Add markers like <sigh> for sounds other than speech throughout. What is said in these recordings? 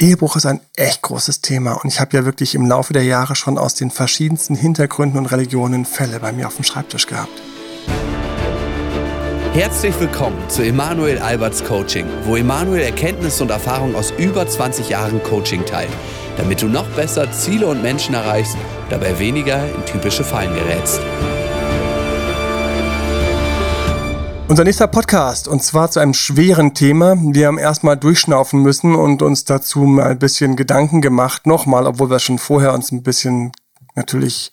Ehebruch ist ein echt großes Thema und ich habe ja wirklich im Laufe der Jahre schon aus den verschiedensten Hintergründen und Religionen Fälle bei mir auf dem Schreibtisch gehabt. Herzlich willkommen zu Emanuel Alberts Coaching, wo Emanuel Erkenntnisse und Erfahrung aus über 20 Jahren Coaching teilt, damit du noch besser Ziele und Menschen erreichst, dabei weniger in typische Fallen gerätst. Unser nächster Podcast und zwar zu einem schweren Thema. Wir haben erstmal durchschnaufen müssen und uns dazu mal ein bisschen Gedanken gemacht, nochmal, obwohl wir schon vorher uns ein bisschen natürlich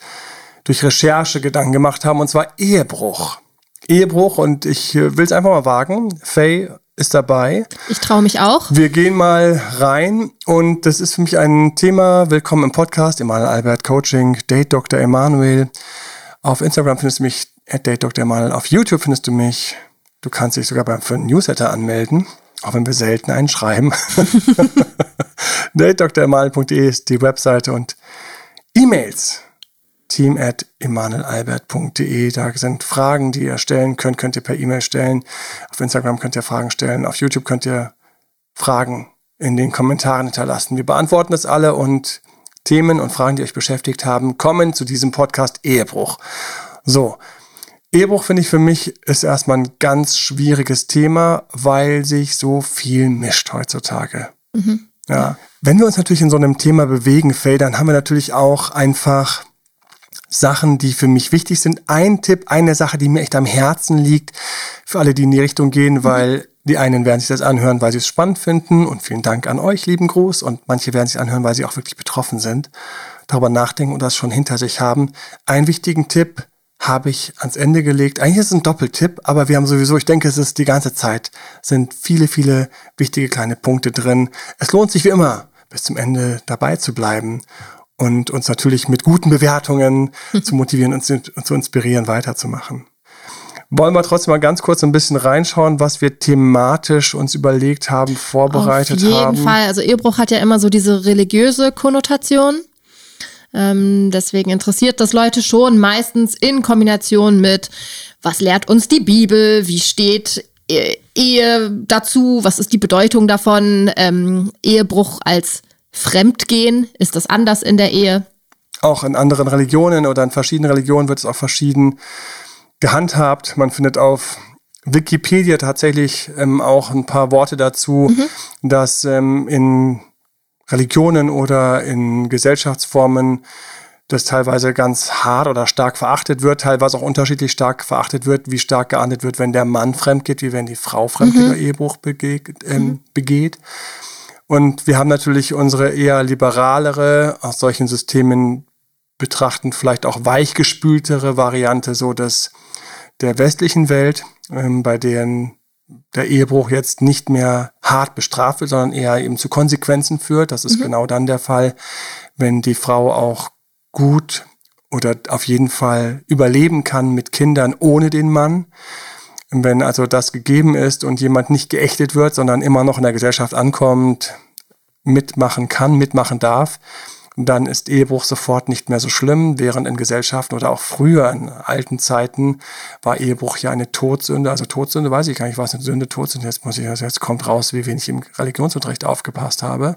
durch Recherche Gedanken gemacht haben, und zwar Ehebruch. Ehebruch und ich äh, will es einfach mal wagen. Faye ist dabei. Ich traue mich auch. Wir gehen mal rein und das ist für mich ein Thema. Willkommen im Podcast, Emanuel Albert Coaching, Date Dr. Emanuel. Auf Instagram findest du mich at Date. Emanuel. Auf YouTube findest du mich. Du kannst dich sogar beim, für Newsletter anmelden, auch wenn wir selten einen schreiben. <laughs> datedremanuel.de ist die Webseite und E-Mails team at emanuelalbert.de. Da sind Fragen, die ihr stellen könnt, könnt ihr per E-Mail stellen. Auf Instagram könnt ihr Fragen stellen. Auf YouTube könnt ihr Fragen in den Kommentaren hinterlassen. Wir beantworten das alle und Themen und Fragen, die euch beschäftigt haben, kommen zu diesem Podcast Ehebruch. So. Ehebruch finde ich für mich ist erstmal ein ganz schwieriges Thema, weil sich so viel mischt heutzutage. Mhm. Ja. Wenn wir uns natürlich in so einem Thema bewegen, Faye, dann haben wir natürlich auch einfach Sachen, die für mich wichtig sind. Ein Tipp, eine Sache, die mir echt am Herzen liegt, für alle, die in die Richtung gehen, mhm. weil die einen werden sich das anhören, weil sie es spannend finden und vielen Dank an euch, lieben Gruß. Und manche werden sich anhören, weil sie auch wirklich betroffen sind, darüber nachdenken und das schon hinter sich haben. Einen wichtigen Tipp habe ich ans Ende gelegt. Eigentlich ist es ein Doppeltipp, aber wir haben sowieso, ich denke, es ist die ganze Zeit, sind viele, viele wichtige kleine Punkte drin. Es lohnt sich wie immer, bis zum Ende dabei zu bleiben und uns natürlich mit guten Bewertungen <laughs> zu motivieren und zu, zu inspirieren, weiterzumachen. Wollen wir trotzdem mal ganz kurz ein bisschen reinschauen, was wir thematisch uns überlegt haben, vorbereitet haben? Auf jeden Fall. Also Ehebruch hat ja immer so diese religiöse Konnotation. Ähm, deswegen interessiert das Leute schon meistens in Kombination mit, was lehrt uns die Bibel, wie steht Ehe dazu, was ist die Bedeutung davon, ähm, Ehebruch als Fremdgehen? Ist das anders in der Ehe? Auch in anderen Religionen oder in verschiedenen Religionen wird es auch verschieden gehandhabt. Man findet auf Wikipedia tatsächlich ähm, auch ein paar Worte dazu, mhm. dass ähm, in Religionen oder in Gesellschaftsformen das teilweise ganz hart oder stark verachtet wird, teilweise auch unterschiedlich stark verachtet wird, wie stark geahndet wird, wenn der Mann fremd geht, wie wenn die Frau fremd mhm. Ehebruch begeht, ähm, mhm. begeht. Und wir haben natürlich unsere eher liberalere, aus solchen Systemen betrachten, vielleicht auch weichgespültere Variante, so dass der westlichen Welt, ähm, bei denen der Ehebruch jetzt nicht mehr hart bestraft wird, sondern eher eben zu Konsequenzen führt. Das ist mhm. genau dann der Fall, wenn die Frau auch gut oder auf jeden Fall überleben kann mit Kindern ohne den Mann. Wenn also das gegeben ist und jemand nicht geächtet wird, sondern immer noch in der Gesellschaft ankommt, mitmachen kann, mitmachen darf, dann ist Ehebruch sofort nicht mehr so schlimm, während in Gesellschaften oder auch früher in alten Zeiten war Ehebruch ja eine Todsünde. Also Todsünde weiß ich gar nicht, was eine Sünde, Todsünde. Jetzt muss ich, also jetzt kommt raus, wie wenig ich im Religionsunterricht aufgepasst habe.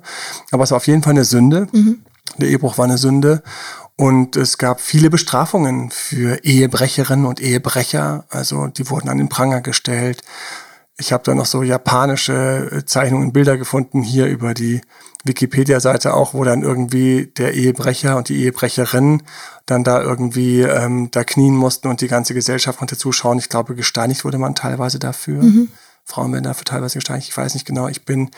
Aber es war auf jeden Fall eine Sünde. Mhm. Der Ehebruch war eine Sünde. Und es gab viele Bestrafungen für Ehebrecherinnen und Ehebrecher. Also die wurden an den Pranger gestellt. Ich habe da noch so japanische Zeichnungen, Bilder gefunden hier über die Wikipedia-Seite auch, wo dann irgendwie der Ehebrecher und die Ehebrecherin dann da irgendwie ähm, da knien mussten und die ganze Gesellschaft konnte zuschauen. Ich glaube, gesteinigt wurde man teilweise dafür. Mhm. Frauen werden dafür teilweise gesteinigt. Ich weiß nicht genau. Ich bin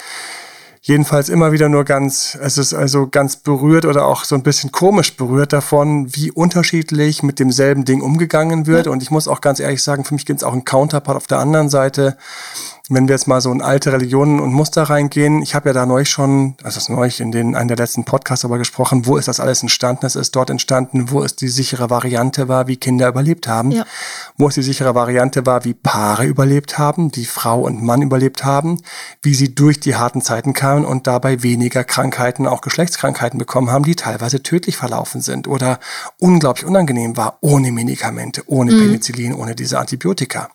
jedenfalls immer wieder nur ganz, es ist also ganz berührt oder auch so ein bisschen komisch berührt davon, wie unterschiedlich mit demselben Ding umgegangen wird. Ja. Und ich muss auch ganz ehrlich sagen, für mich gibt es auch einen Counterpart auf der anderen Seite wenn wir jetzt mal so in alte Religionen und Muster reingehen, ich habe ja da neulich schon, also das neulich in den einen der letzten Podcasts aber gesprochen, wo ist das alles entstanden? Es ist dort entstanden, wo es die sichere Variante war, wie Kinder überlebt haben, ja. wo es die sichere Variante war, wie Paare überlebt haben, die Frau und Mann überlebt haben, wie sie durch die harten Zeiten kamen und dabei weniger Krankheiten, auch Geschlechtskrankheiten bekommen haben, die teilweise tödlich verlaufen sind oder unglaublich unangenehm war, ohne Medikamente, ohne mhm. Penicillin, ohne diese Antibiotika.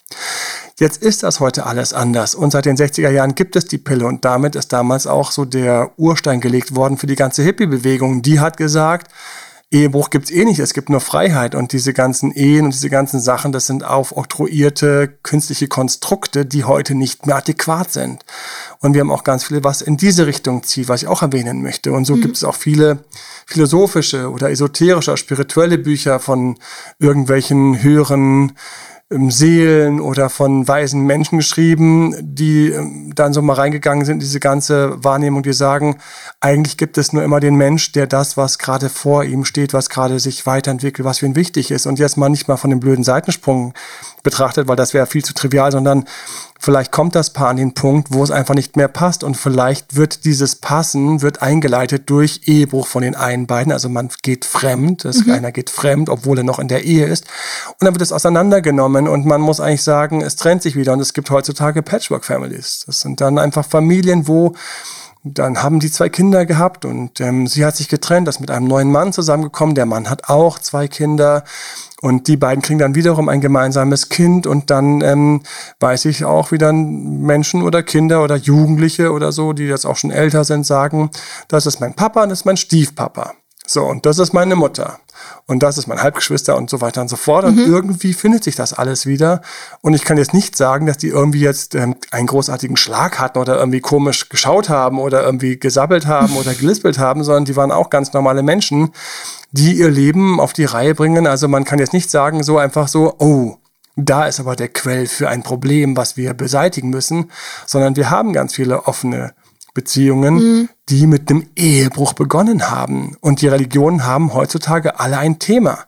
Jetzt ist das heute alles anders und seit den 60er Jahren gibt es die Pille und damit ist damals auch so der Urstein gelegt worden für die ganze Hippie-Bewegung. Die hat gesagt, Ehebruch gibt's eh nicht, es gibt nur Freiheit und diese ganzen Ehen und diese ganzen Sachen, das sind aufoktroyierte künstliche Konstrukte, die heute nicht mehr adäquat sind. Und wir haben auch ganz viele, was in diese Richtung zieht, was ich auch erwähnen möchte. Und so mhm. gibt es auch viele philosophische oder esoterische, spirituelle Bücher von irgendwelchen höheren Seelen oder von weisen Menschen geschrieben, die ähm, dann so mal reingegangen sind, diese ganze Wahrnehmung, die sagen, eigentlich gibt es nur immer den Mensch, der das, was gerade vor ihm steht, was gerade sich weiterentwickelt, was für ihn wichtig ist. Und jetzt mal nicht mal von dem blöden Seitensprung betrachtet, weil das wäre viel zu trivial, sondern vielleicht kommt das Paar an den Punkt, wo es einfach nicht mehr passt und vielleicht wird dieses Passen wird eingeleitet durch Ehebruch von den einen beiden. Also man geht fremd, das mhm. einer geht fremd, obwohl er noch in der Ehe ist. Und dann wird es auseinandergenommen und man muss eigentlich sagen, es trennt sich wieder und es gibt heutzutage Patchwork-Families. Das sind dann einfach Familien, wo dann haben die zwei Kinder gehabt und ähm, sie hat sich getrennt, ist mit einem neuen Mann zusammengekommen. Der Mann hat auch zwei Kinder und die beiden kriegen dann wiederum ein gemeinsames Kind und dann ähm, weiß ich auch, wie dann Menschen oder Kinder oder Jugendliche oder so, die jetzt auch schon älter sind, sagen, das ist mein Papa und das ist mein Stiefpapa. So, und das ist meine Mutter. Und das ist mein Halbgeschwister und so weiter und so fort. Und mhm. irgendwie findet sich das alles wieder. Und ich kann jetzt nicht sagen, dass die irgendwie jetzt ähm, einen großartigen Schlag hatten oder irgendwie komisch geschaut haben oder irgendwie gesabbelt haben oder <laughs> gelispelt haben, sondern die waren auch ganz normale Menschen, die ihr Leben auf die Reihe bringen. Also man kann jetzt nicht sagen, so einfach so, oh, da ist aber der Quell für ein Problem, was wir beseitigen müssen, sondern wir haben ganz viele offene Beziehungen, mhm. die mit einem Ehebruch begonnen haben. Und die Religionen haben heutzutage alle ein Thema.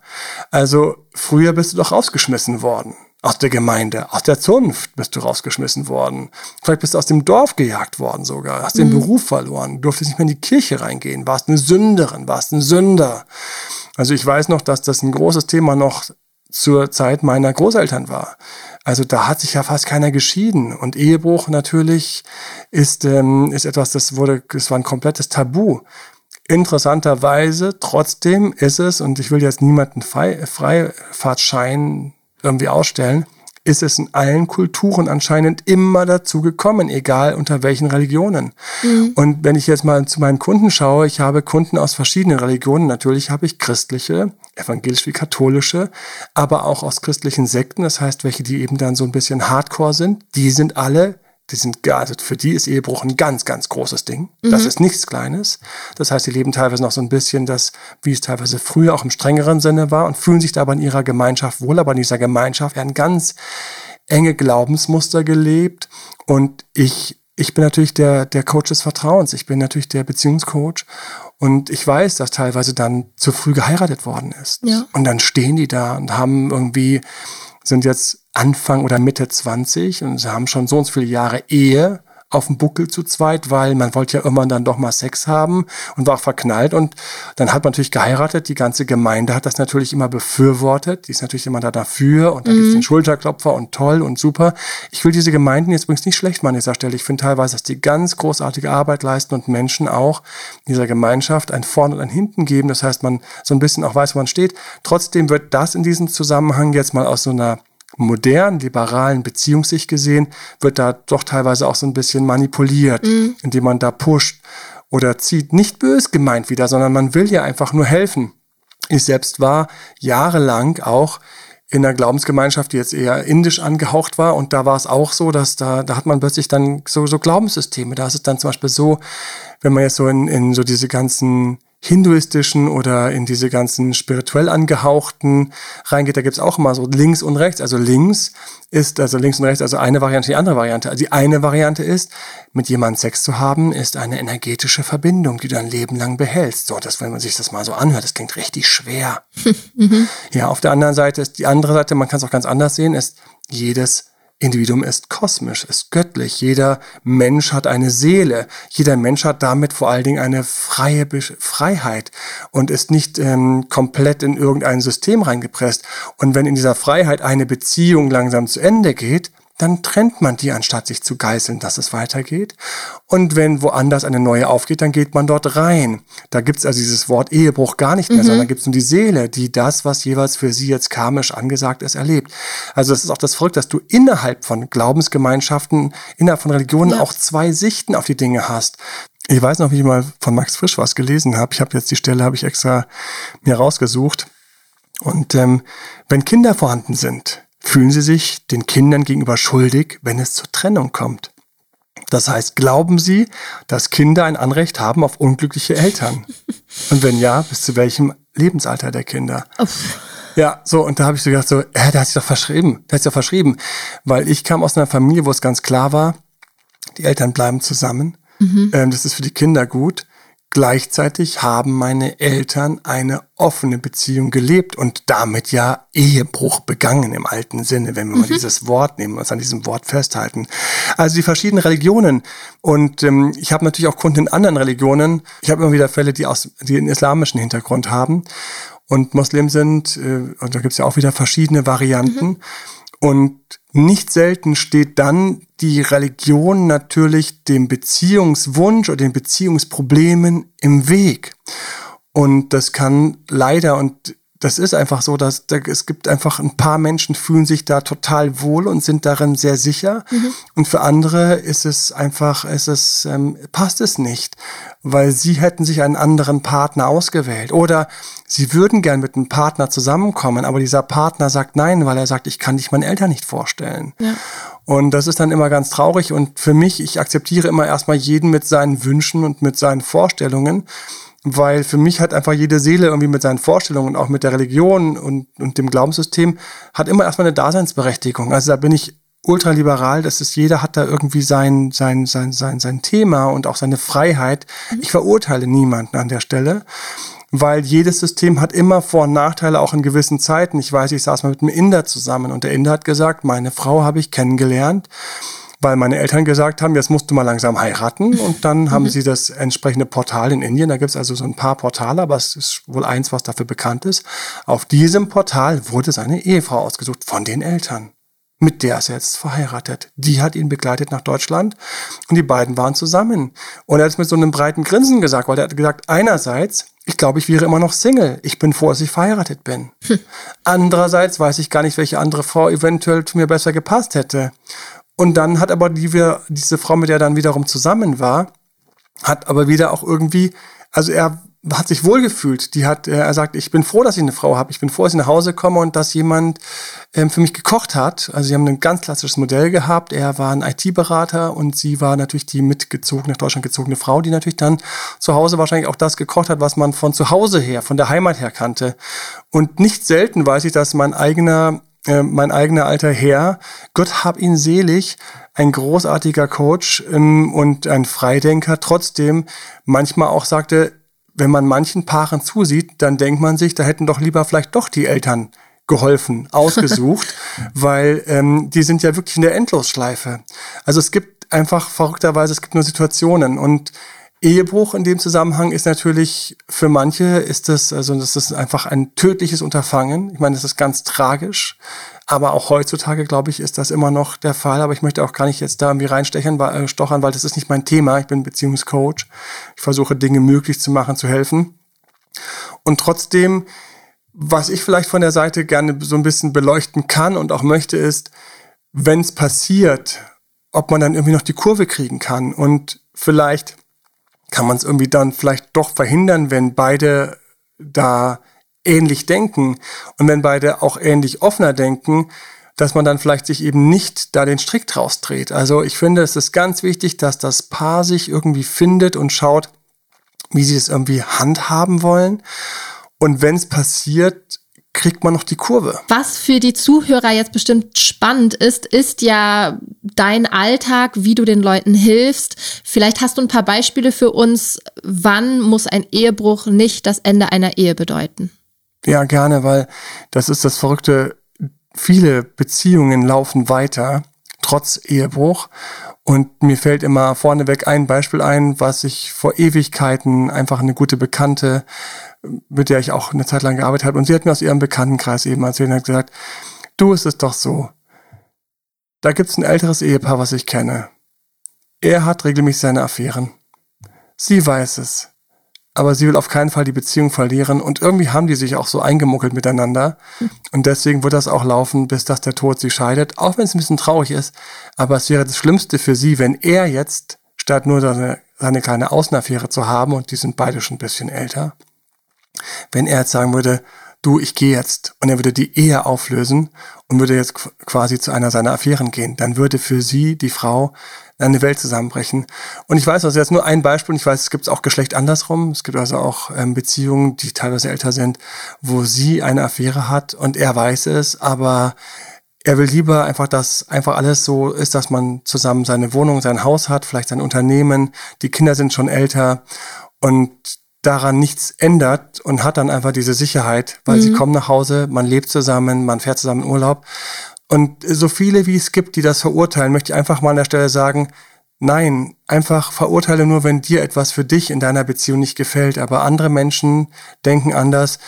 Also früher bist du doch rausgeschmissen worden. Aus der Gemeinde, aus der Zunft bist du rausgeschmissen worden. Vielleicht bist du aus dem Dorf gejagt worden sogar, hast mhm. den Beruf verloren, durftest nicht mehr in die Kirche reingehen, warst eine Sünderin, warst ein Sünder. Also ich weiß noch, dass das ein großes Thema noch zur Zeit meiner Großeltern war. Also da hat sich ja fast keiner geschieden. Und Ehebruch natürlich ist, ähm, ist etwas, das wurde, das war ein komplettes Tabu. Interessanterweise, trotzdem ist es, und ich will jetzt niemanden Freifahrtschein irgendwie ausstellen, ist es in allen Kulturen anscheinend immer dazu gekommen, egal unter welchen Religionen. Mhm. Und wenn ich jetzt mal zu meinen Kunden schaue, ich habe Kunden aus verschiedenen Religionen. Natürlich habe ich christliche, evangelisch wie katholische, aber auch aus christlichen Sekten. Das heißt, welche, die eben dann so ein bisschen Hardcore sind. Die sind alle die sind, also für die ist Ehebruch ein ganz, ganz großes Ding. Mhm. Das ist nichts Kleines. Das heißt, sie leben teilweise noch so ein bisschen das, wie es teilweise früher auch im strengeren Sinne war und fühlen sich da aber in ihrer Gemeinschaft wohl, aber in dieser Gemeinschaft werden ganz enge Glaubensmuster gelebt. Und ich, ich bin natürlich der, der Coach des Vertrauens. Ich bin natürlich der Beziehungscoach. Und ich weiß, dass teilweise dann zu früh geheiratet worden ist. Ja. Und dann stehen die da und haben irgendwie, sind jetzt Anfang oder Mitte 20 und sie haben schon so und so viele Jahre Ehe auf dem Buckel zu zweit, weil man wollte ja immer dann doch mal Sex haben und war verknallt und dann hat man natürlich geheiratet. Die ganze Gemeinde hat das natürlich immer befürwortet. Die ist natürlich immer da dafür und dann mhm. gibt's den Schulterklopfer und toll und super. Ich will diese Gemeinden jetzt übrigens nicht schlecht machen an dieser Stelle. Ich finde teilweise, dass die ganz großartige Arbeit leisten und Menschen auch in dieser Gemeinschaft ein Vorne und ein Hinten geben. Das heißt, man so ein bisschen auch weiß, wo man steht. Trotzdem wird das in diesem Zusammenhang jetzt mal aus so einer modernen, liberalen Beziehungssicht gesehen, wird da doch teilweise auch so ein bisschen manipuliert, mhm. indem man da pusht oder zieht. Nicht bös gemeint wieder, sondern man will ja einfach nur helfen. Ich selbst war jahrelang auch in einer Glaubensgemeinschaft, die jetzt eher indisch angehaucht war. Und da war es auch so, dass da, da hat man plötzlich dann so, so Glaubenssysteme. Da ist es dann zum Beispiel so, wenn man jetzt so in, in so diese ganzen hinduistischen oder in diese ganzen spirituell angehauchten reingeht, da gibt's auch immer so links und rechts. Also links ist, also links und rechts, also eine Variante, die andere Variante. Also die eine Variante ist, mit jemandem Sex zu haben, ist eine energetische Verbindung, die du ein Leben lang behältst. So, das, wenn man sich das mal so anhört, das klingt richtig schwer. <laughs> Ja, auf der anderen Seite ist die andere Seite, man kann es auch ganz anders sehen, ist jedes Individuum ist kosmisch, ist göttlich. Jeder Mensch hat eine Seele. Jeder Mensch hat damit vor allen Dingen eine freie Be Freiheit und ist nicht ähm, komplett in irgendein System reingepresst. Und wenn in dieser Freiheit eine Beziehung langsam zu Ende geht, dann trennt man die, anstatt sich zu geißeln, dass es weitergeht. Und wenn woanders eine neue aufgeht, dann geht man dort rein. Da gibt's also dieses Wort Ehebruch gar nicht mehr, mhm. sondern gibt's nur die Seele, die das, was jeweils für sie jetzt karmisch angesagt ist, erlebt. Also das ist auch das Verrückte, dass du innerhalb von Glaubensgemeinschaften, innerhalb von Religionen ja. auch zwei Sichten auf die Dinge hast. Ich weiß noch, wie ich mal von Max Frisch was gelesen habe. Ich habe jetzt die Stelle, habe ich extra mir rausgesucht. Und ähm, wenn Kinder vorhanden sind, fühlen sie sich den Kindern gegenüber schuldig, wenn es zur Trennung kommt. Das heißt, glauben sie, dass Kinder ein Anrecht haben auf unglückliche Eltern? Und wenn ja, bis zu welchem Lebensalter der Kinder? Uff. Ja, so, und da habe ich so gedacht, so, äh, der hat sich doch verschrieben, der hat sich doch verschrieben. Weil ich kam aus einer Familie, wo es ganz klar war, die Eltern bleiben zusammen. Mhm. Ähm, das ist für die Kinder gut. Gleichzeitig haben meine Eltern eine offene Beziehung gelebt und damit ja Ehebruch begangen im alten Sinne, wenn wir mhm. mal dieses Wort nehmen, uns an diesem Wort festhalten. Also die verschiedenen Religionen. Und ähm, ich habe natürlich auch Kunden in anderen Religionen. Ich habe immer wieder Fälle, die aus die einen islamischen Hintergrund haben und Muslim sind. Äh, und da gibt es ja auch wieder verschiedene Varianten. Mhm. Und nicht selten steht dann die Religion natürlich dem Beziehungswunsch oder den Beziehungsproblemen im Weg. Und das kann leider und das ist einfach so, dass da, es gibt einfach ein paar Menschen fühlen sich da total wohl und sind darin sehr sicher. Mhm. Und für andere ist es einfach, ist es ähm, passt es nicht, weil sie hätten sich einen anderen Partner ausgewählt oder sie würden gern mit einem Partner zusammenkommen, aber dieser Partner sagt nein, weil er sagt, ich kann dich meinen Eltern nicht vorstellen. Ja. Und das ist dann immer ganz traurig. Und für mich, ich akzeptiere immer erstmal jeden mit seinen Wünschen und mit seinen Vorstellungen weil für mich hat einfach jede Seele irgendwie mit seinen Vorstellungen, auch mit der Religion und, und dem Glaubenssystem, hat immer erstmal eine Daseinsberechtigung. Also da bin ich ultraliberal, das ist, jeder hat da irgendwie sein, sein, sein, sein, sein Thema und auch seine Freiheit. Ich verurteile niemanden an der Stelle, weil jedes System hat immer Vor- und Nachteile, auch in gewissen Zeiten. Ich weiß, ich saß mal mit einem Inder zusammen und der Inder hat gesagt, meine Frau habe ich kennengelernt weil meine Eltern gesagt haben, jetzt musst du mal langsam heiraten. Und dann haben mhm. sie das entsprechende Portal in Indien. Da gibt es also so ein paar Portale, aber es ist wohl eins, was dafür bekannt ist. Auf diesem Portal wurde seine Ehefrau ausgesucht von den Eltern. Mit der ist er jetzt verheiratet. Die hat ihn begleitet nach Deutschland und die beiden waren zusammen. Und er hat es mit so einem breiten Grinsen gesagt, weil er hat gesagt, einerseits, ich glaube, ich wäre immer noch Single. Ich bin froh, dass ich verheiratet bin. Hm. Andererseits weiß ich gar nicht, welche andere Frau eventuell zu mir besser gepasst hätte. Und dann hat aber die, diese Frau, mit der er dann wiederum zusammen war, hat aber wieder auch irgendwie, also er hat sich wohlgefühlt. Die hat, er sagt, ich bin froh, dass ich eine Frau habe. Ich bin froh, dass ich nach Hause komme und dass jemand ähm, für mich gekocht hat. Also sie haben ein ganz klassisches Modell gehabt. Er war ein IT-Berater und sie war natürlich die mitgezogene, nach Deutschland gezogene Frau, die natürlich dann zu Hause wahrscheinlich auch das gekocht hat, was man von zu Hause her, von der Heimat her kannte. Und nicht selten weiß ich, dass mein eigener äh, mein eigener alter Herr, Gott hab ihn selig, ein großartiger Coach ähm, und ein Freidenker, trotzdem manchmal auch sagte, wenn man manchen Paaren zusieht, dann denkt man sich, da hätten doch lieber vielleicht doch die Eltern geholfen, <laughs> ausgesucht, weil ähm, die sind ja wirklich in der Endlosschleife. Also es gibt einfach verrückterweise, es gibt nur Situationen. Und Ehebruch in dem Zusammenhang ist natürlich für manche ist das, also das ist einfach ein tödliches Unterfangen. Ich meine, das ist ganz tragisch. Aber auch heutzutage, glaube ich, ist das immer noch der Fall. Aber ich möchte auch gar nicht jetzt da irgendwie reinstechen, weil, äh, stochern, weil das ist nicht mein Thema. Ich bin Beziehungscoach. Ich versuche Dinge möglich zu machen, zu helfen. Und trotzdem, was ich vielleicht von der Seite gerne so ein bisschen beleuchten kann und auch möchte, ist, wenn es passiert, ob man dann irgendwie noch die Kurve kriegen kann und vielleicht kann man es irgendwie dann vielleicht doch verhindern, wenn beide da ähnlich denken und wenn beide auch ähnlich offener denken, dass man dann vielleicht sich eben nicht da den Strick draus dreht. Also ich finde, es ist ganz wichtig, dass das Paar sich irgendwie findet und schaut, wie sie es irgendwie handhaben wollen. Und wenn es passiert, kriegt man noch die Kurve. Was für die Zuhörer jetzt bestimmt spannend ist, ist ja dein Alltag, wie du den Leuten hilfst. Vielleicht hast du ein paar Beispiele für uns, wann muss ein Ehebruch nicht das Ende einer Ehe bedeuten? Ja, gerne, weil das ist das Verrückte. Viele Beziehungen laufen weiter, trotz Ehebruch. Und mir fällt immer vorneweg ein Beispiel ein, was ich vor Ewigkeiten einfach eine gute Bekannte mit der ich auch eine Zeit lang gearbeitet habe. Und sie hat mir aus ihrem Bekanntenkreis eben erzählt und hat gesagt, du, es ist doch so. da gibt's ein älteres Ehepaar, was ich kenne. Er hat regelmäßig seine Affären. Sie weiß es. Aber sie will auf keinen Fall die Beziehung verlieren und irgendwie haben die sich auch so eingemuckelt miteinander. Und deswegen wird das auch laufen, bis dass der Tod sie scheidet, auch wenn es ein bisschen traurig ist. Aber es wäre das Schlimmste für sie, wenn er jetzt, statt nur seine, seine kleine Außenaffäre zu haben, und die sind beide schon ein bisschen älter, wenn er jetzt sagen würde, du, ich gehe jetzt. Und er würde die Ehe auflösen und würde jetzt quasi zu einer seiner Affären gehen, dann würde für sie, die Frau, eine Welt zusammenbrechen. Und ich weiß, das ist jetzt nur ein Beispiel, und ich weiß, es gibt auch Geschlecht andersrum. Es gibt also auch ähm, Beziehungen, die teilweise älter sind, wo sie eine Affäre hat. Und er weiß es, aber er will lieber einfach, dass einfach alles so ist, dass man zusammen seine Wohnung, sein Haus hat, vielleicht sein Unternehmen, die Kinder sind schon älter. Und daran nichts ändert und hat dann einfach diese Sicherheit, weil mhm. sie kommen nach Hause, man lebt zusammen, man fährt zusammen in Urlaub. Und so viele wie es gibt, die das verurteilen, möchte ich einfach mal an der Stelle sagen, nein, einfach verurteile nur, wenn dir etwas für dich in deiner Beziehung nicht gefällt, aber andere Menschen denken anders.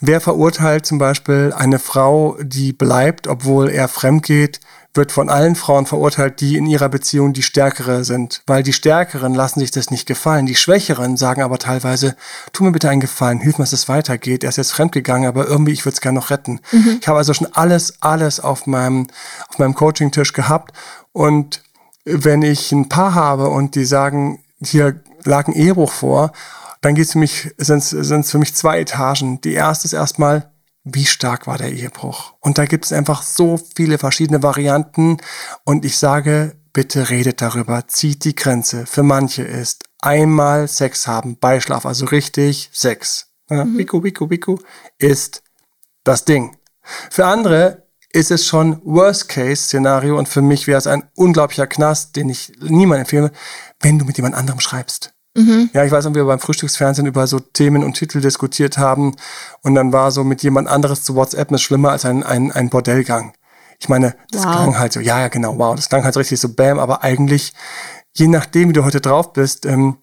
Wer verurteilt zum Beispiel eine Frau, die bleibt, obwohl er fremd geht, wird von allen Frauen verurteilt, die in ihrer Beziehung die Stärkere sind. Weil die Stärkeren lassen sich das nicht gefallen. Die Schwächeren sagen aber teilweise, tu mir bitte einen Gefallen, hilf mir, dass es weitergeht. Er ist jetzt fremdgegangen, aber irgendwie, ich würde es gerne noch retten. Mhm. Ich habe also schon alles, alles auf meinem, auf meinem Coaching-Tisch gehabt. Und wenn ich ein Paar habe und die sagen, hier lag ein Ehebruch vor, dann geht es für mich, sind es für mich zwei Etagen. Die erste ist erstmal, wie stark war der Ehebruch? Und da gibt es einfach so viele verschiedene Varianten. Und ich sage, bitte redet darüber, zieht die Grenze. Für manche ist einmal Sex haben, Beischlaf, also richtig Sex. Ja, mhm. Biku, biku, biku, ist das Ding. Für andere ist es schon Worst-Case-Szenario und für mich wäre es ein unglaublicher Knast, den ich niemandem empfehle, wenn du mit jemand anderem schreibst. Mhm. Ja, ich weiß, ob wir beim Frühstücksfernsehen über so Themen und Titel diskutiert haben und dann war so mit jemand anderes zu WhatsApp ist schlimmer als ein, ein, ein Bordellgang. Ich meine, das wow. klang halt so, ja, ja, genau, wow, das klang halt so richtig so bam, aber eigentlich, je nachdem, wie du heute drauf bist, ähm,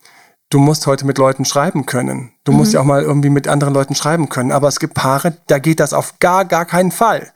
du musst heute mit Leuten schreiben können. Du mhm. musst ja auch mal irgendwie mit anderen Leuten schreiben können. Aber es gibt Paare, da geht das auf gar, gar keinen Fall.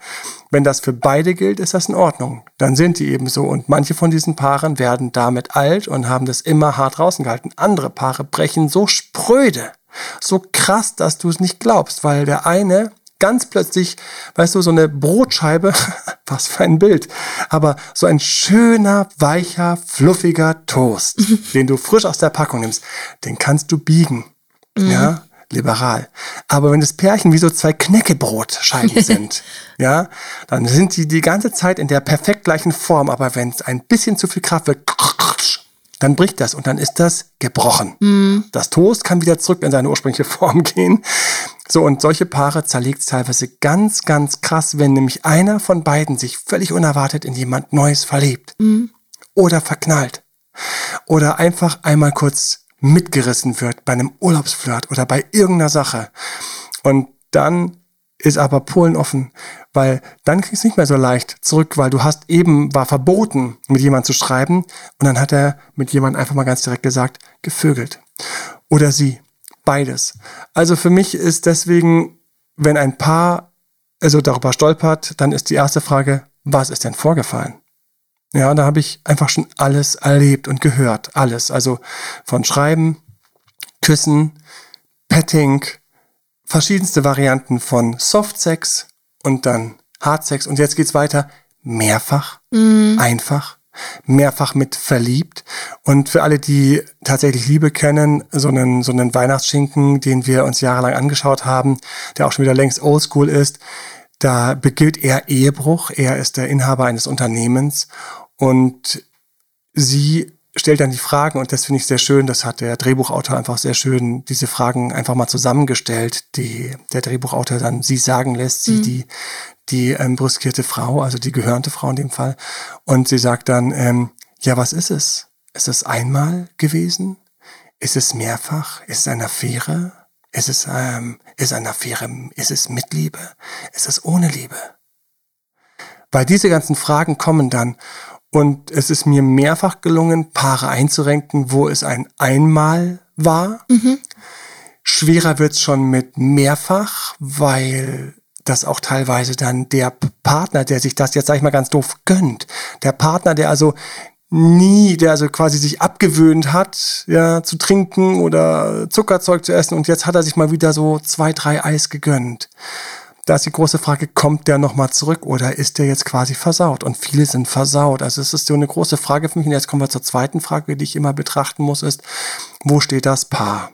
Wenn das für beide gilt, ist das in Ordnung. Dann sind die eben so. Und manche von diesen Paaren werden damit alt und haben das immer hart draußen gehalten. Andere Paare brechen so spröde, so krass, dass du es nicht glaubst, weil der eine ganz plötzlich, weißt du, so eine Brotscheibe, <laughs> was für ein Bild, aber so ein schöner, weicher, fluffiger Toast, <laughs> den du frisch aus der Packung nimmst, den kannst du biegen. Mhm. Ja, liberal. Aber wenn das Pärchen wie so zwei Knäckebrotscheiben <laughs> sind, ja, dann sind die die ganze Zeit in der perfekt gleichen Form. Aber wenn es ein bisschen zu viel Kraft wird, dann bricht das und dann ist das gebrochen. Mm. Das Toast kann wieder zurück in seine ursprüngliche Form gehen. So, und solche Paare zerlegt teilweise ganz, ganz krass, wenn nämlich einer von beiden sich völlig unerwartet in jemand Neues verliebt. Mm. Oder verknallt. Oder einfach einmal kurz mitgerissen wird bei einem Urlaubsflirt oder bei irgendeiner Sache. Und dann ist aber Polen offen, weil dann kriegst du nicht mehr so leicht zurück, weil du hast eben, war verboten, mit jemandem zu schreiben und dann hat er mit jemandem einfach mal ganz direkt gesagt, gevögelt. Oder sie. Beides. Also für mich ist deswegen, wenn ein Paar also darüber stolpert, dann ist die erste Frage, was ist denn vorgefallen? Ja, da habe ich einfach schon alles erlebt und gehört. Alles. Also von Schreiben, Küssen, Petting, verschiedenste Varianten von Softsex und dann Hardsex. Und jetzt geht's weiter. Mehrfach, mm. einfach, mehrfach mit verliebt. Und für alle, die tatsächlich Liebe kennen, so einen, so einen Weihnachtsschinken, den wir uns jahrelang angeschaut haben, der auch schon wieder längst oldschool ist, da begilt er Ehebruch. Er ist der Inhaber eines Unternehmens und sie stellt dann die Fragen und das finde ich sehr schön. Das hat der Drehbuchautor einfach sehr schön diese Fragen einfach mal zusammengestellt, die der Drehbuchautor dann sie sagen lässt, sie mhm. die die ähm, brüskierte Frau, also die gehörnte Frau in dem Fall. Und sie sagt dann, ähm, ja, was ist es? Ist es einmal gewesen? Ist es mehrfach? Ist es eine Affäre? Ist es, ähm, ist eine Affäre, ist es mit Liebe? Ist es ohne Liebe? Weil diese ganzen Fragen kommen dann und es ist mir mehrfach gelungen, Paare einzurenken, wo es ein Einmal war. Mhm. Schwerer wird's schon mit mehrfach, weil dass auch teilweise dann der Partner, der sich das jetzt, sag ich mal ganz doof, gönnt, der Partner, der also nie, der also quasi sich abgewöhnt hat, ja, zu trinken oder Zuckerzeug zu essen und jetzt hat er sich mal wieder so zwei, drei Eis gegönnt. Da ist die große Frage, kommt der nochmal zurück oder ist der jetzt quasi versaut? Und viele sind versaut. Also es ist so eine große Frage für mich. Und jetzt kommen wir zur zweiten Frage, die ich immer betrachten muss, ist, wo steht das Paar?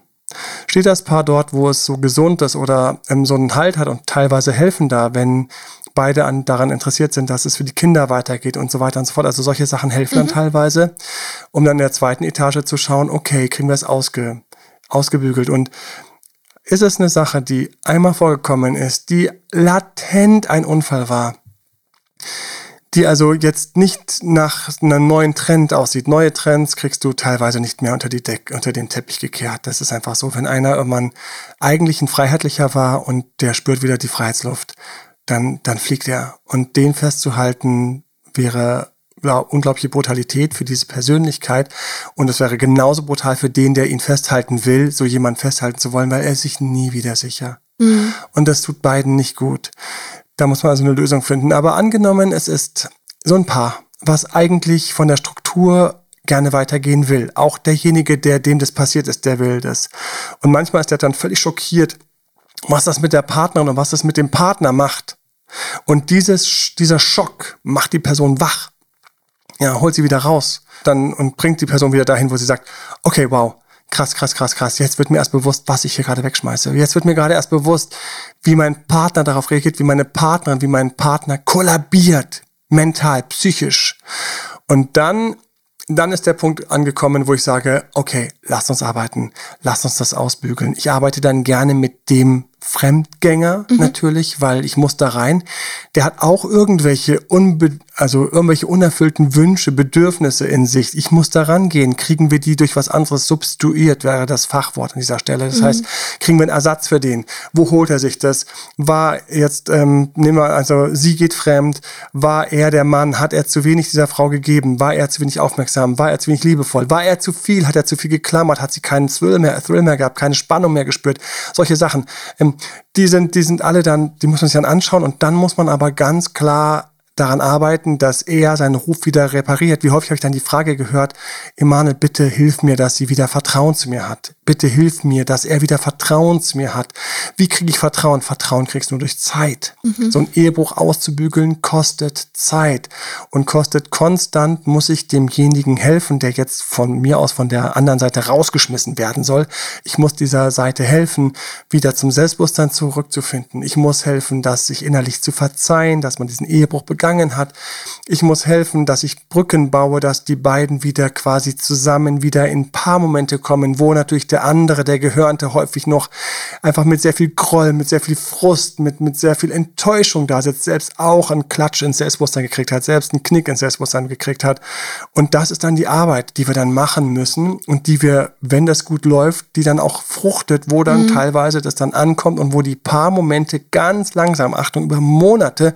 Steht das Paar dort, wo es so gesund ist oder ähm, so einen Halt hat und teilweise helfen da, wenn beide an, daran interessiert sind, dass es für die Kinder weitergeht und so weiter und so fort. Also solche Sachen helfen mhm. dann teilweise, um dann in der zweiten Etage zu schauen, okay, kriegen wir es ausge, ausgebügelt. Und ist es eine Sache, die einmal vorgekommen ist, die latent ein Unfall war, die also jetzt nicht nach einem neuen Trend aussieht. Neue Trends kriegst du teilweise nicht mehr unter, die Deck, unter den Teppich gekehrt. Das ist einfach so. Wenn einer irgendwann eigentlich ein Freiheitlicher war und der spürt wieder die Freiheitsluft, dann, dann fliegt er. Und den festzuhalten wäre ja, unglaubliche Brutalität für diese Persönlichkeit. Und es wäre genauso brutal für den, der ihn festhalten will, so jemand festhalten zu wollen, weil er ist sich nie wieder sicher. Mhm. Und das tut beiden nicht gut. Da muss man also eine Lösung finden. Aber angenommen, es ist so ein Paar, was eigentlich von der Struktur gerne weitergehen will. Auch derjenige, der dem das passiert ist, der will das. Und manchmal ist er dann völlig schockiert, was das mit der Partnerin und was das mit dem Partner macht. Und dieses, dieser Schock macht die Person wach. Ja, holt sie wieder raus dann und bringt die Person wieder dahin, wo sie sagt, okay, wow, krass, krass, krass, krass. Jetzt wird mir erst bewusst, was ich hier gerade wegschmeiße. Jetzt wird mir gerade erst bewusst, wie mein Partner darauf reagiert, wie meine Partnerin, wie mein Partner kollabiert, mental, psychisch. Und dann, dann ist der Punkt angekommen, wo ich sage, okay, lasst uns arbeiten, lasst uns das ausbügeln. Ich arbeite dann gerne mit dem Fremdgänger mhm. natürlich, weil ich muss da rein. Der hat auch irgendwelche unbe also irgendwelche unerfüllten Wünsche, Bedürfnisse in sich. Ich muss da rangehen. Kriegen wir die durch was anderes substituiert, wäre das Fachwort an dieser Stelle. Das mhm. heißt, kriegen wir einen Ersatz für den? Wo holt er sich das? War jetzt, ähm, nehmen wir, also sie geht fremd, war er der Mann, hat er zu wenig dieser Frau gegeben, war er zu wenig aufmerksam, war er zu wenig liebevoll, war er zu viel, hat er zu viel geklammert, hat sie keinen Thrill mehr, Thrill mehr gehabt, keine Spannung mehr gespürt. Solche Sachen. Ähm, die sind, die sind alle dann, die muss man sich dann anschauen und dann muss man aber ganz klar daran arbeiten, dass er seinen Ruf wieder repariert. Wie häufig habe ich dann die Frage gehört, Emanuel, bitte hilf mir, dass sie wieder Vertrauen zu mir hat. Bitte hilf mir, dass er wieder Vertrauen zu mir hat. Wie kriege ich Vertrauen? Vertrauen kriegst du nur durch Zeit. Mhm. So ein Ehebruch auszubügeln kostet Zeit und kostet konstant, muss ich demjenigen helfen, der jetzt von mir aus von der anderen Seite rausgeschmissen werden soll. Ich muss dieser Seite helfen, wieder zum Selbstbewusstsein zurückzufinden. Ich muss helfen, dass sich innerlich zu verzeihen, dass man diesen Ehebruch begangen hat. Ich muss helfen, dass ich Brücken baue, dass die beiden wieder quasi zusammen wieder in paar Momente kommen, wo natürlich der andere, der Gehörnte häufig noch einfach mit sehr viel Groll, mit sehr viel Frust, mit, mit sehr viel Enttäuschung da sitzt, selbst auch einen Klatsch ins Selbstbewusstsein gekriegt hat, selbst einen Knick ins Selbstbewusstsein gekriegt hat. Und das ist dann die Arbeit, die wir dann machen müssen und die wir, wenn das gut läuft, die dann auch fruchtet, wo dann mhm. teilweise das dann ankommt und wo die paar Momente ganz langsam, Achtung, über Monate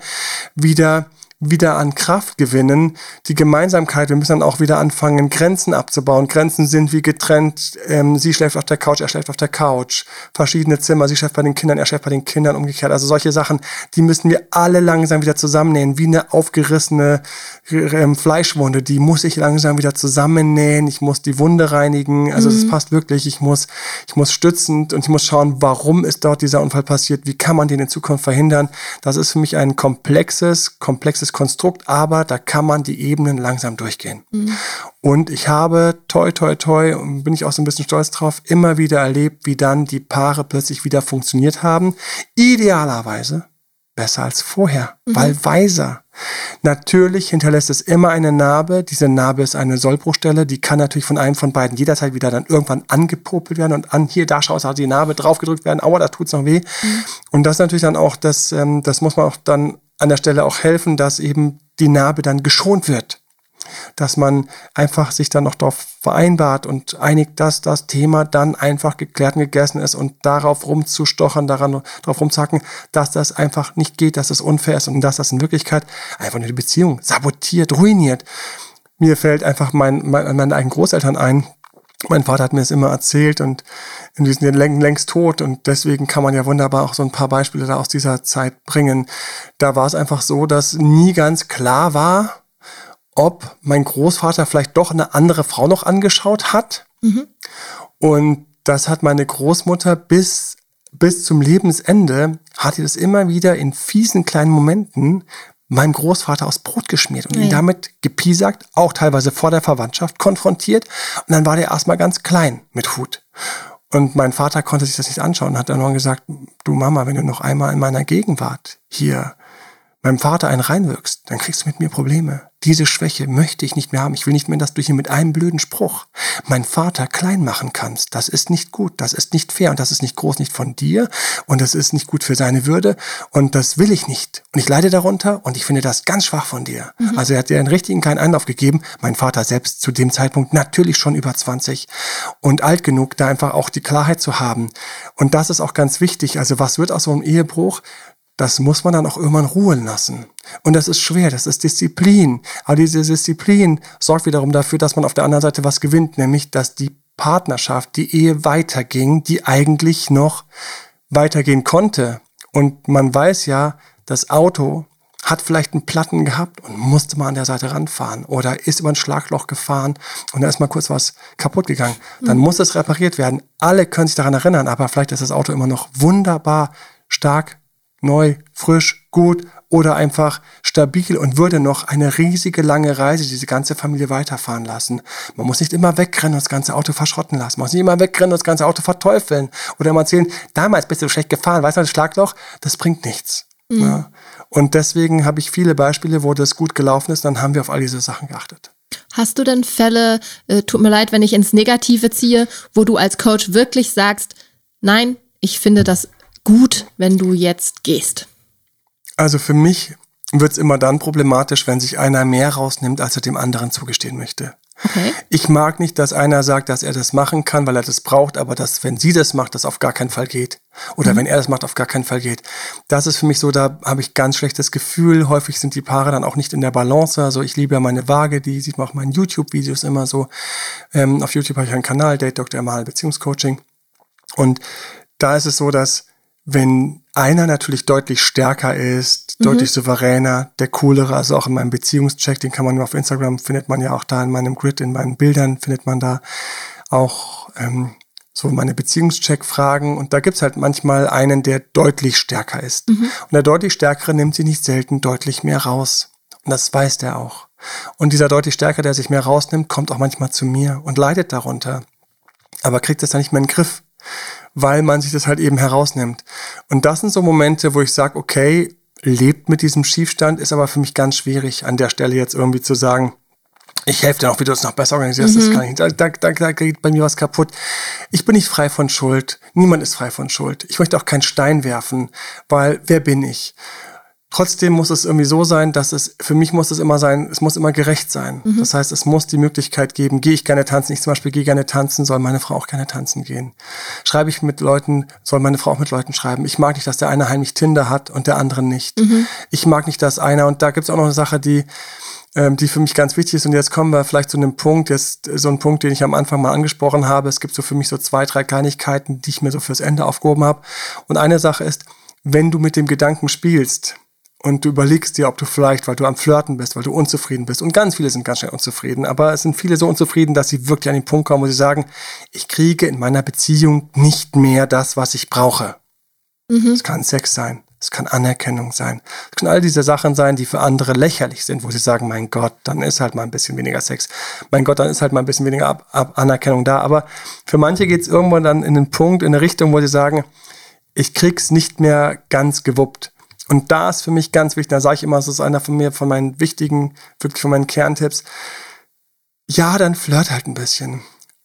wieder wieder an Kraft gewinnen. Die Gemeinsamkeit, wir müssen dann auch wieder anfangen, Grenzen abzubauen. Grenzen sind wie getrennt. Ähm, sie schläft auf der Couch, er schläft auf der Couch. Verschiedene Zimmer, sie schläft bei den Kindern, er schläft bei den Kindern, umgekehrt. Also solche Sachen, die müssen wir alle langsam wieder zusammennähen, wie eine aufgerissene ähm, Fleischwunde. Die muss ich langsam wieder zusammennähen. Ich muss die Wunde reinigen. Also es mhm. passt wirklich. Ich muss, ich muss stützend und ich muss schauen, warum ist dort dieser Unfall passiert? Wie kann man den in Zukunft verhindern? Das ist für mich ein komplexes, komplexes komplexes Konstrukt, aber da kann man die Ebenen langsam durchgehen. Mhm. Und ich habe, toi, toi, toi, und bin ich auch so ein bisschen stolz drauf, immer wieder erlebt, wie dann die Paare plötzlich wieder funktioniert haben. Idealerweise besser als vorher, mhm. weil weiser. Natürlich hinterlässt es immer eine Narbe. Diese Narbe ist eine Sollbruchstelle. Die kann natürlich von einem von beiden jederzeit wieder dann irgendwann angepopelt werden und an hier, da schaust du die Narbe draufgedrückt werden. Aua, da tut's noch weh. Mhm. Und das ist natürlich dann auch, das, ähm, das muss man auch dann an der Stelle auch helfen, dass eben die Narbe dann geschont wird. Dass man einfach sich dann noch darauf vereinbart und einigt, dass das Thema dann einfach geklärt und gegessen ist und darauf rumzustochern, daran, darauf rumzuhacken, dass das einfach nicht geht, dass das unfair ist und dass das in Wirklichkeit einfach nur die Beziehung sabotiert, ruiniert. Mir fällt einfach mein, mein, meine eigenen Großeltern ein, Mein Vater hat mir das immer erzählt und die sind ja längst tot und deswegen kann man ja wunderbar auch so ein paar Beispiele da aus dieser Zeit bringen. Da war es einfach so, dass nie ganz klar war, ob mein Großvater vielleicht doch eine andere Frau noch angeschaut hat. Mhm. Und das hat meine Großmutter bis, bis zum Lebensende, hat sie das immer wieder in fiesen kleinen Momenten meinem Großvater aus Brot geschmiert und ja. ihn damit gepiesackt, auch teilweise vor der Verwandtschaft konfrontiert. Und dann war der erstmal ganz klein mit Hut. Und mein Vater konnte sich das nicht anschauen und hat dann nur gesagt, du Mama, wenn du noch einmal in meiner Gegenwart hier meinem Vater einen reinwirkst, dann kriegst du mit mir Probleme. Diese Schwäche möchte ich nicht mehr haben. Ich will nicht mehr, dass du hier mit einem blöden Spruch meinen Vater klein machen kannst. Das ist nicht gut, das ist nicht fair und das ist nicht groß, nicht von dir und das ist nicht gut für seine Würde und das will ich nicht. Und ich leide darunter und ich finde das ganz schwach von dir. Mhm. Also er hat dir einen richtigen keinen Einlauf gegeben. Mein Vater selbst zu dem Zeitpunkt natürlich schon über 20 und alt genug, da einfach auch die Klarheit zu haben. Und das ist auch ganz wichtig. Also was wird aus so einem Ehebruch? Das muss man dann auch irgendwann ruhen lassen. Und das ist schwer, das ist Disziplin. Aber diese Disziplin sorgt wiederum dafür, dass man auf der anderen Seite was gewinnt, nämlich dass die Partnerschaft, die Ehe weiterging, die eigentlich noch weitergehen konnte. Und man weiß ja, das Auto hat vielleicht einen Platten gehabt und musste mal an der Seite ranfahren oder ist über ein Schlagloch gefahren und da ist mal kurz was kaputt gegangen. Dann mhm. muss es repariert werden. Alle können sich daran erinnern, aber vielleicht ist das Auto immer noch wunderbar stark neu, frisch, gut oder einfach stabil und würde noch eine riesige lange Reise diese ganze Familie weiterfahren lassen. Man muss nicht immer wegrennen und das ganze Auto verschrotten lassen. Man muss nicht immer wegrennen und das ganze Auto verteufeln oder immer erzählen, damals bist du schlecht gefahren, weißt du, das Schlagloch, das bringt nichts. Mhm. Ja. Und deswegen habe ich viele Beispiele, wo das gut gelaufen ist, dann haben wir auf all diese Sachen geachtet. Hast du denn Fälle, äh, tut mir leid, wenn ich ins Negative ziehe, wo du als Coach wirklich sagst, nein, ich finde das gut, wenn du jetzt gehst? Also für mich wird es immer dann problematisch, wenn sich einer mehr rausnimmt, als er dem anderen zugestehen möchte. Okay. Ich mag nicht, dass einer sagt, dass er das machen kann, weil er das braucht, aber dass, wenn sie das macht, das auf gar keinen Fall geht. Oder mhm. wenn er das macht, auf gar keinen Fall geht. Das ist für mich so, da habe ich ganz schlechtes Gefühl. Häufig sind die Paare dann auch nicht in der Balance. Also ich liebe ja meine Waage, die sieht man auch meinen YouTube-Videos immer so. Ähm, auf YouTube habe ich einen Kanal, Date Dr. Mal Beziehungscoaching. Und da ist es so, dass wenn einer natürlich deutlich stärker ist, mhm. deutlich souveräner, der coolere, also auch in meinem Beziehungscheck, den kann man auf Instagram, findet man ja auch da in meinem Grid, in meinen Bildern, findet man da auch ähm, so meine Beziehungscheck-Fragen. Und da gibt's halt manchmal einen, der deutlich stärker ist. Mhm. Und der deutlich stärkere nimmt sie nicht selten deutlich mehr raus. Und das weiß der auch. Und dieser deutlich stärker, der sich mehr rausnimmt, kommt auch manchmal zu mir und leidet darunter. Aber kriegt es dann nicht mehr in den Griff weil man sich das halt eben herausnimmt. Und das sind so Momente, wo ich sage, okay, lebt mit diesem Schiefstand, ist aber für mich ganz schwierig, an der Stelle jetzt irgendwie zu sagen, ich helfe dir noch, wie du es noch besser organisierst. Mhm. Das kann ich Da, da, da geht bei mir was kaputt. Ich bin nicht frei von Schuld. Niemand ist frei von Schuld. Ich möchte auch keinen Stein werfen, weil wer bin ich? Trotzdem muss es irgendwie so sein, dass es, für mich muss es immer sein, es muss immer gerecht sein. Mhm. Das heißt, es muss die Möglichkeit geben, gehe ich gerne tanzen, ich zum Beispiel gehe gerne tanzen, soll meine Frau auch gerne tanzen gehen. Schreibe ich mit Leuten, soll meine Frau auch mit Leuten schreiben. Ich mag nicht, dass der eine heimlich Tinder hat und der andere nicht. Mhm. Ich mag nicht, dass einer, und da gibt es auch noch eine Sache, die, ähm, die für mich ganz wichtig ist. Und jetzt kommen wir vielleicht zu einem Punkt, jetzt so ein Punkt, den ich am Anfang mal angesprochen habe. Es gibt so für mich so zwei, drei Kleinigkeiten, die ich mir so fürs Ende aufgehoben habe. Und eine Sache ist, wenn du mit dem Gedanken spielst, und du überlegst dir, ob du vielleicht, weil du am Flirten bist, weil du unzufrieden bist. Und ganz viele sind ganz schnell unzufrieden. Aber es sind viele so unzufrieden, dass sie wirklich an den Punkt kommen, wo sie sagen, ich kriege in meiner Beziehung nicht mehr das, was ich brauche. Es mhm. kann Sex sein. Es kann Anerkennung sein. Es können all diese Sachen sein, die für andere lächerlich sind, wo sie sagen, mein Gott, dann ist halt mal ein bisschen weniger Sex. Mein Gott, dann ist halt mal ein bisschen weniger Ab Ab Anerkennung da. Aber für manche geht es irgendwann dann in den Punkt, in eine Richtung, wo sie sagen, ich krieg's nicht mehr ganz gewuppt. Und da ist für mich ganz wichtig, da sage ich immer, das ist einer von mir, von meinen wichtigen, wirklich von meinen Kerntipps. Ja, dann flirt halt ein bisschen.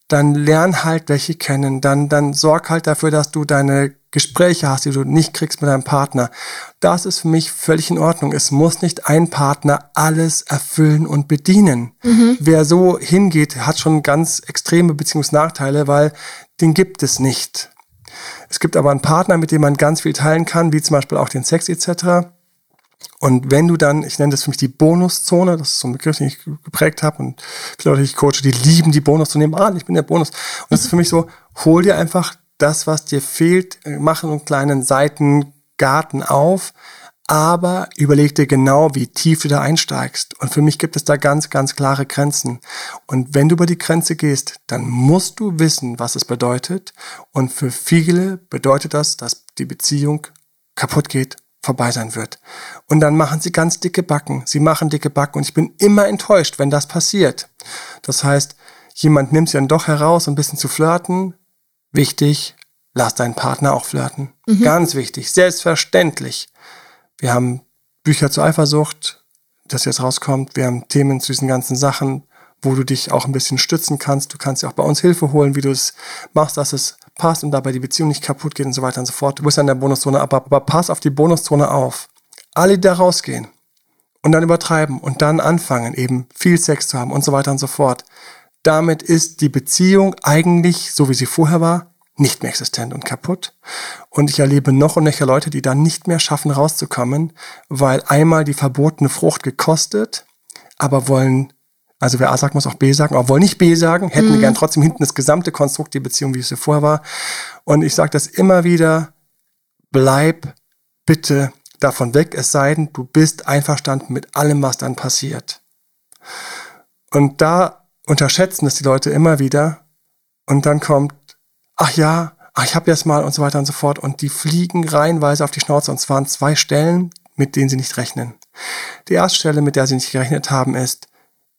Dann lern halt welche kennen. Dann, dann sorg halt dafür, dass du deine Gespräche hast, die du nicht kriegst mit deinem Partner. Das ist für mich völlig in Ordnung. Es muss nicht ein Partner alles erfüllen und bedienen. Mhm. Wer so hingeht, hat schon ganz extreme Beziehungsnachteile, weil den gibt es nicht. Es gibt aber einen Partner, mit dem man ganz viel teilen kann, wie zum Beispiel auch den Sex etc. Und wenn du dann, ich nenne das für mich die Bonuszone, das ist so ein Begriff, den ich geprägt habe und viele Leute, die ich coache, die lieben die Bonuszone, ah, ich bin der Bonus. Und das ist für mich so, hol dir einfach das, was dir fehlt, mach einen kleinen Seitengarten auf, aber überleg dir genau, wie tief du da einsteigst. Und für mich gibt es da ganz, ganz klare Grenzen. Und wenn du über die Grenze gehst, dann musst du wissen, was es bedeutet. Und für viele bedeutet das, dass die Beziehung kaputt geht vorbei sein wird. Und dann machen sie ganz dicke Backen. Sie machen dicke Backen und ich bin immer enttäuscht, wenn das passiert. Das heißt, jemand nimmt sie dann doch heraus, um ein bisschen zu flirten. Wichtig, lass deinen Partner auch flirten. Mhm. Ganz wichtig, selbstverständlich. Wir haben Bücher zur Eifersucht, das jetzt rauskommt. Wir haben Themen zu diesen ganzen Sachen, wo du dich auch ein bisschen stützen kannst. Du kannst ja auch bei uns Hilfe holen, wie du es machst, dass es passt und dabei die Beziehung nicht kaputt geht und so weiter und so fort. Du bist an der Bonuszone, aber, aber pass auf die Bonuszone auf. Alle, die da rausgehen und dann übertreiben und dann anfangen, eben viel Sex zu haben und so weiter und so fort. Damit ist die Beziehung eigentlich, so wie sie vorher war, nicht mehr existent und kaputt. Und ich erlebe noch und nöcher Leute, die dann nicht mehr schaffen, rauszukommen, weil einmal die verbotene Frucht gekostet, aber wollen also wer A sagt, muss auch B sagen, aber wollen nicht B sagen, hätten mhm. gern trotzdem hinten das gesamte Konstrukt, die Beziehung, wie es vorher war. Und ich sage das immer wieder, bleib bitte davon weg, es sei denn, du bist einverstanden mit allem, was dann passiert. Und da unterschätzen es die Leute immer wieder. Und dann kommt, ach ja, ach, ich habe jetzt mal und so weiter und so fort. Und die fliegen reihenweise auf die Schnauze. Und zwar an zwei Stellen, mit denen sie nicht rechnen. Die erste Stelle, mit der sie nicht gerechnet haben, ist,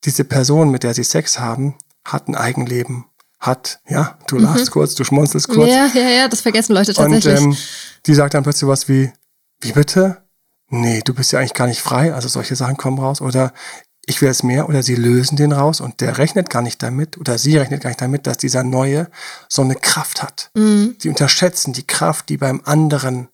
diese Person, mit der sie Sex haben, hat ein Eigenleben, hat, ja, du mhm. lachst kurz, du schmunzelst kurz. Ja, ja, ja, das vergessen Leute tatsächlich. Und ähm, die sagt dann plötzlich was wie, wie bitte? Nee, du bist ja eigentlich gar nicht frei, also solche Sachen kommen raus. Oder ich will es mehr, oder sie lösen den raus und der rechnet gar nicht damit, oder sie rechnet gar nicht damit, dass dieser Neue so eine Kraft hat. Mhm. Sie unterschätzen die Kraft, die beim anderen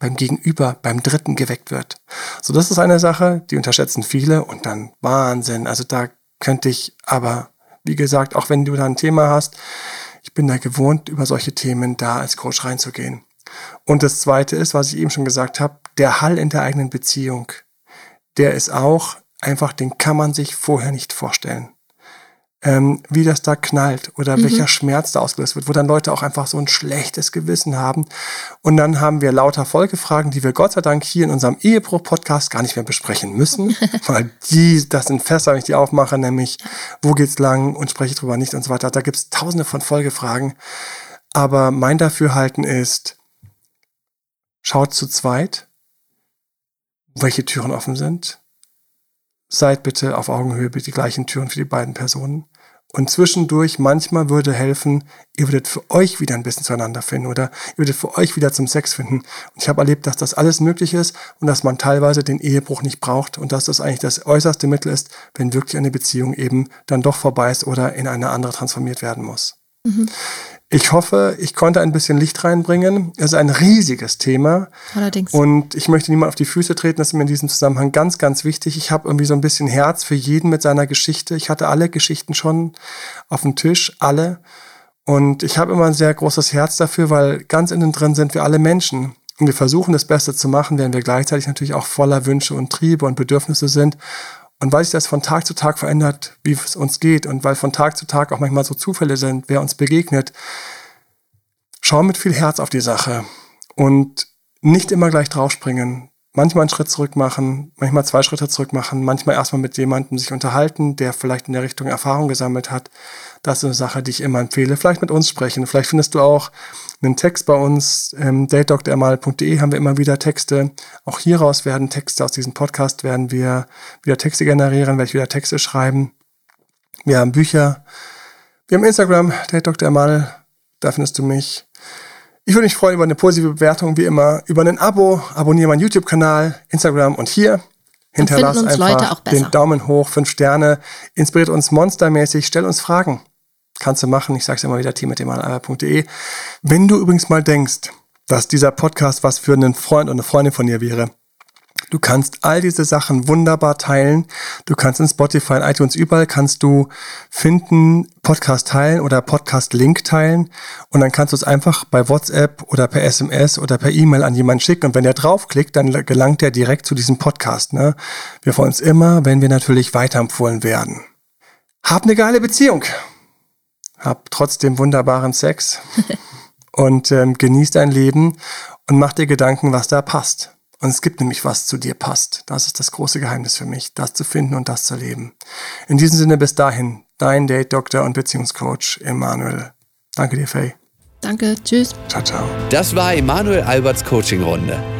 beim Gegenüber, beim Dritten geweckt wird. So, das ist eine Sache, die unterschätzen viele und dann Wahnsinn. Also da könnte ich aber, wie gesagt, auch wenn du da ein Thema hast, ich bin da gewohnt, über solche Themen da als Coach reinzugehen. Und das zweite ist, was ich eben schon gesagt habe, der Hall in der eigenen Beziehung. Der ist auch einfach, den kann man sich vorher nicht vorstellen ähm, wie das da knallt oder mhm. welcher Schmerz da ausgelöst wird, wo dann Leute auch einfach so ein schlechtes Gewissen haben. Und dann haben wir lauter Folgefragen, die wir Gott sei Dank hier in unserem Ehebruch-Podcast gar nicht mehr besprechen müssen, <laughs> weil die, das sind Fässer, wenn ich die aufmache, nämlich wo geht's lang und spreche drüber nicht und so weiter. Da gibt's tausende von Folgefragen. Aber mein Dafürhalten ist, schaut zu zweit, welche Türen offen sind. Seid bitte auf Augenhöhe die gleichen Türen für die beiden Personen. Und zwischendurch manchmal würde helfen, ihr würdet für euch wieder ein bisschen zueinander finden oder ihr würdet für euch wieder zum Sex finden. Und ich habe erlebt, dass das alles möglich ist und dass man teilweise den Ehebruch nicht braucht und dass das eigentlich das äußerste Mittel ist, wenn wirklich eine Beziehung eben dann doch vorbei ist oder in eine andere transformiert werden muss. Mhm. Ich hoffe, ich konnte ein bisschen Licht reinbringen. Es ist ein riesiges Thema. Allerdings. Und ich möchte niemand auf die Füße treten. Das ist mir in diesem Zusammenhang ganz, ganz wichtig. Ich habe irgendwie so ein bisschen Herz für jeden mit seiner Geschichte. Ich hatte alle Geschichten schon auf dem Tisch, alle. Und ich habe immer ein sehr großes Herz dafür, weil ganz innen drin sind wir alle Menschen. Und wir versuchen das Beste zu machen, während wir gleichzeitig natürlich auch voller Wünsche und Triebe und Bedürfnisse sind. Und weil sich das von Tag zu Tag verändert, wie es uns geht, und weil von Tag zu Tag auch manchmal so Zufälle sind, wer uns begegnet, schau mit viel Herz auf die Sache und nicht immer gleich draufspringen. Manchmal einen Schritt zurück machen, manchmal zwei Schritte zurück machen, manchmal erstmal mit jemandem sich unterhalten, der vielleicht in der Richtung Erfahrung gesammelt hat. Das ist eine Sache, die ich immer empfehle. Vielleicht mit uns sprechen. Vielleicht findest du auch einen Text bei uns, ähm, datedoktermal.de haben wir immer wieder Texte. Auch hieraus werden Texte aus diesem Podcast, werden wir wieder Texte generieren, werde ich wieder Texte schreiben. Wir haben Bücher. Wir haben Instagram, datedoktermal, da findest du mich. Ich würde mich freuen über eine positive Bewertung, wie immer, über ein Abo, abonniere meinen YouTube-Kanal, Instagram und hier. Hinterlass einfach den Daumen hoch, fünf Sterne, inspiriert uns monstermäßig, stell uns Fragen. Kannst du machen. Ich sage es immer wieder, team.de. Wenn du übrigens mal denkst, dass dieser Podcast was für einen Freund und eine Freundin von dir wäre, Du kannst all diese Sachen wunderbar teilen. Du kannst in Spotify, in iTunes, überall kannst du finden, Podcast teilen oder Podcast-Link teilen. Und dann kannst du es einfach bei WhatsApp oder per SMS oder per E-Mail an jemanden schicken. Und wenn der draufklickt, dann gelangt er direkt zu diesem Podcast. Ne? Wir freuen uns immer, wenn wir natürlich weiterempfohlen werden. Hab eine geile Beziehung. Hab trotzdem wunderbaren Sex. <laughs> und ähm, genieß dein Leben und mach dir Gedanken, was da passt. Und es gibt nämlich was zu dir passt. Das ist das große Geheimnis für mich, das zu finden und das zu leben. In diesem Sinne bis dahin, dein Date-Doktor und Beziehungscoach Emanuel. Danke dir, Faye. Danke, tschüss. Ciao, ciao. Das war Emanuel Alberts Coaching-Runde.